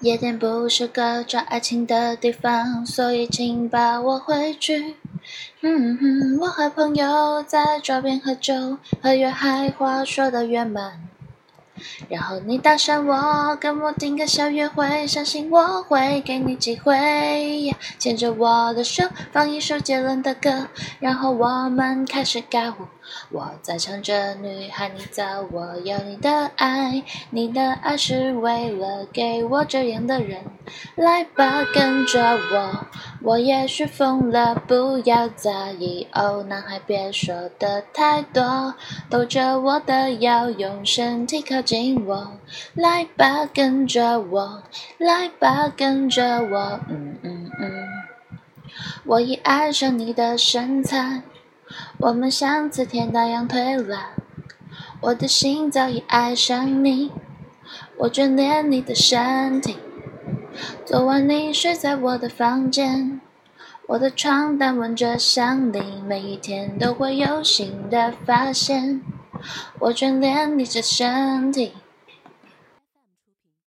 夜店不是个找爱情的地方，所以请把我回去。嗯哼，我和朋友在桌边喝酒，和越嗨话说的越满。然后你搭讪我，跟我订个小约会，相信我会给你机会。牵着我的手，放一首杰伦的歌，然后我们开始尬舞。我在唱着女孩你早，我要你的爱，你的爱是为了给我这样的人。来吧，跟着我，我也许疯了，不要在意哦，男孩别说的太多，搂着我的腰，用身体靠近我。来吧，跟着我，来吧，跟着我，嗯嗯嗯，我已爱上你的身材。我们像磁铁那样推拉，我的心早已爱上你，我眷恋你的身体。昨晚你睡在我的房间，我的床单闻着香你，每一天都会有新的发现。我眷恋你这身体，